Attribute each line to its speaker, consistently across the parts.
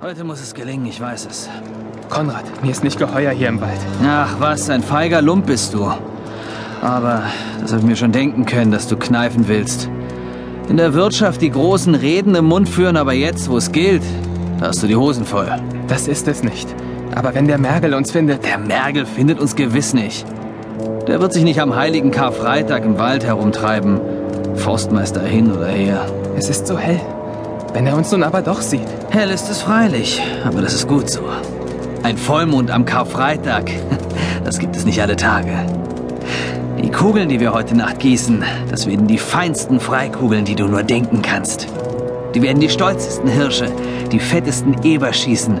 Speaker 1: Heute muss es gelingen, ich weiß es.
Speaker 2: Konrad, mir ist nicht geheuer hier im Wald.
Speaker 1: Ach was, ein feiger Lump bist du. Aber das habe ich mir schon denken können, dass du kneifen willst. In der Wirtschaft die großen Reden im Mund führen, aber jetzt, wo es gilt, da hast du die Hosen voll.
Speaker 2: Das ist es nicht. Aber wenn der Mergel uns findet...
Speaker 1: Der Mergel findet uns gewiss nicht. Der wird sich nicht am heiligen Karfreitag im Wald herumtreiben. Forstmeister hin oder her.
Speaker 2: Es ist so hell. Wenn er uns nun aber doch sieht.
Speaker 1: Hell ist es freilich, aber das ist gut so. Ein Vollmond am Karfreitag, das gibt es nicht alle Tage. Die Kugeln, die wir heute Nacht gießen, das werden die feinsten Freikugeln, die du nur denken kannst. Die werden die stolzesten Hirsche, die fettesten Eber schießen.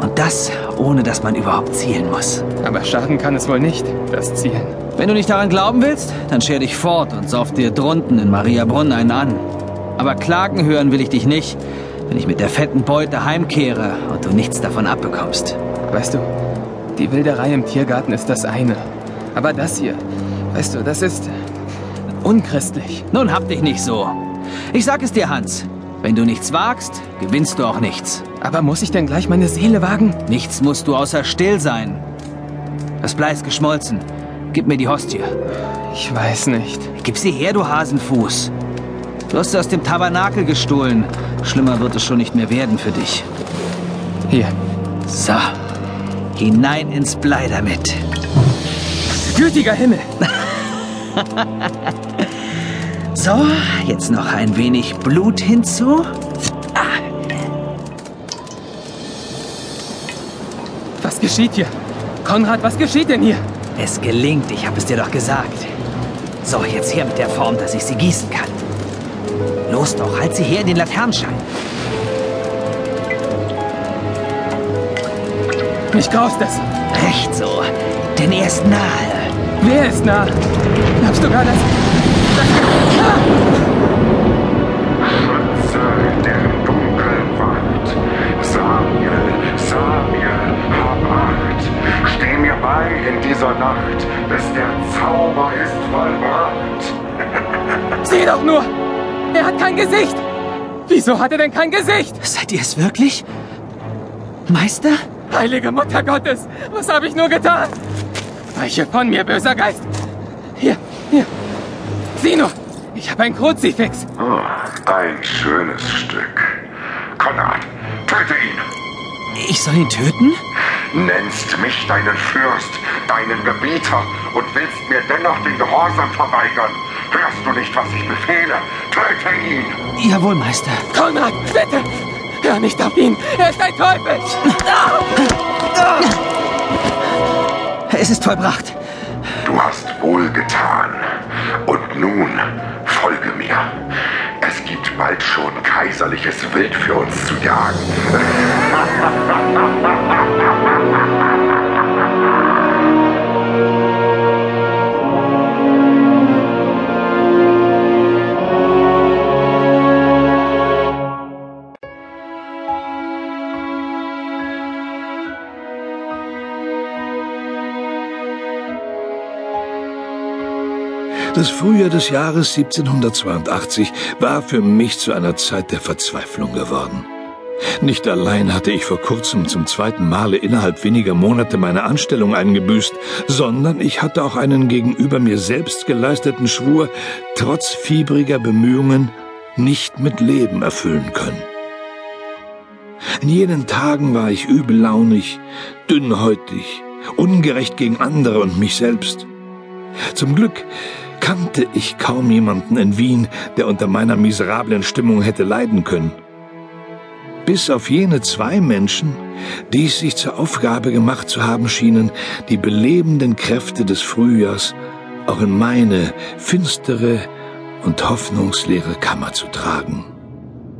Speaker 1: Und das, ohne dass man überhaupt zielen muss.
Speaker 2: Aber schaden kann es wohl nicht, das Zielen.
Speaker 1: Wenn du nicht daran glauben willst, dann scher dich fort und sauf dir drunten in Mariabrunn einen an. Aber klagen hören will ich dich nicht, wenn ich mit der fetten Beute heimkehre und du nichts davon abbekommst.
Speaker 2: Weißt du, die Wilderei im Tiergarten ist das eine. Aber das hier, weißt du, das ist unchristlich.
Speaker 1: Nun hab dich nicht so. Ich sag es dir, Hans. Wenn du nichts wagst, gewinnst du auch nichts.
Speaker 2: Aber muss ich denn gleich meine Seele wagen?
Speaker 1: Nichts musst du außer still sein. Das Blei ist geschmolzen. Gib mir die Hostie.
Speaker 2: Ich weiß nicht.
Speaker 1: Gib sie her, du Hasenfuß. Du hast sie aus dem Tabernakel gestohlen. Schlimmer wird es schon nicht mehr werden für dich.
Speaker 2: Hier.
Speaker 1: So. Hinein ins Blei damit.
Speaker 2: Gütiger Himmel!
Speaker 1: so, jetzt noch ein wenig Blut hinzu.
Speaker 2: Was geschieht hier? Konrad, was geschieht denn hier?
Speaker 1: Es gelingt, ich habe es dir doch gesagt. So, jetzt her mit der Form, dass ich sie gießen kann. Los doch, halt sie her in den Laternenschein.
Speaker 2: Mich graust es.
Speaker 1: Recht so, denn er ist nahe.
Speaker 2: Wer ist nah? Glaubst du gar das? das ah!
Speaker 3: Schütze der dunklen Wand. Samuel, Samuel, hab Acht. Steh mir bei in dieser Nacht, bis der Zauber ist vollbracht.
Speaker 2: Sieh doch nur! Er hat kein Gesicht! Wieso hat er denn kein Gesicht?
Speaker 1: Seid ihr es wirklich? Meister?
Speaker 2: Heilige Mutter Gottes, was habe ich nur getan? Weiche von mir, böser Geist! Hier, hier. Sieh nur, ich habe ein Kruzifix.
Speaker 3: Oh, ein schönes Stück. Konrad, töte ihn!
Speaker 1: Ich soll ihn töten?
Speaker 3: Nennst mich deinen Fürst, deinen Gebieter und willst mir dennoch den Gehorsam verweigern. Hörst du nicht, was ich befehle? Töte ihn!
Speaker 1: Jawohl, Meister.
Speaker 2: Konrad, bitte! Hör nicht auf ihn! Er ist ein Teufel!
Speaker 1: Es ist vollbracht.
Speaker 3: Du hast wohl getan. Und nun folge mir. Es gibt bald schon kaiserliches Wild für uns zu jagen.
Speaker 4: Das Frühjahr des Jahres 1782 war für mich zu einer Zeit der Verzweiflung geworden. Nicht allein hatte ich vor kurzem zum zweiten Male innerhalb weniger Monate meine Anstellung eingebüßt, sondern ich hatte auch einen gegenüber mir selbst geleisteten Schwur trotz fiebriger Bemühungen nicht mit Leben erfüllen können. In jenen Tagen war ich übellaunig, dünnhäutig, ungerecht gegen andere und mich selbst. Zum Glück kannte ich kaum jemanden in Wien, der unter meiner miserablen Stimmung hätte leiden können. Bis auf jene zwei Menschen, die es sich zur Aufgabe gemacht zu haben schienen, die belebenden Kräfte des Frühjahrs auch in meine finstere und hoffnungsleere Kammer zu tragen.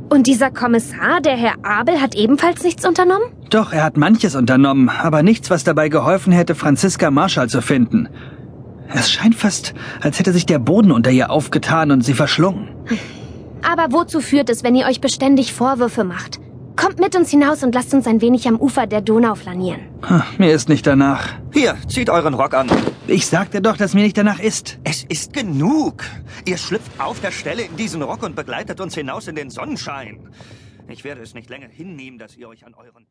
Speaker 5: Und dieser Kommissar, der Herr Abel, hat ebenfalls nichts unternommen?
Speaker 1: Doch, er hat manches unternommen, aber nichts, was dabei geholfen hätte, Franziska Marschall zu finden. Es scheint fast, als hätte sich der Boden unter ihr aufgetan und sie verschlungen.
Speaker 5: Aber wozu führt es, wenn ihr euch beständig Vorwürfe macht? Kommt mit uns hinaus und lasst uns ein wenig am Ufer der Donau flanieren.
Speaker 1: Mir ist nicht danach.
Speaker 6: Hier, zieht euren Rock an.
Speaker 1: Ich sagte doch, dass mir nicht danach ist.
Speaker 6: Es ist genug. Ihr schlüpft auf der Stelle in diesen Rock und begleitet uns hinaus in den Sonnenschein. Ich werde es nicht länger hinnehmen, dass ihr euch an euren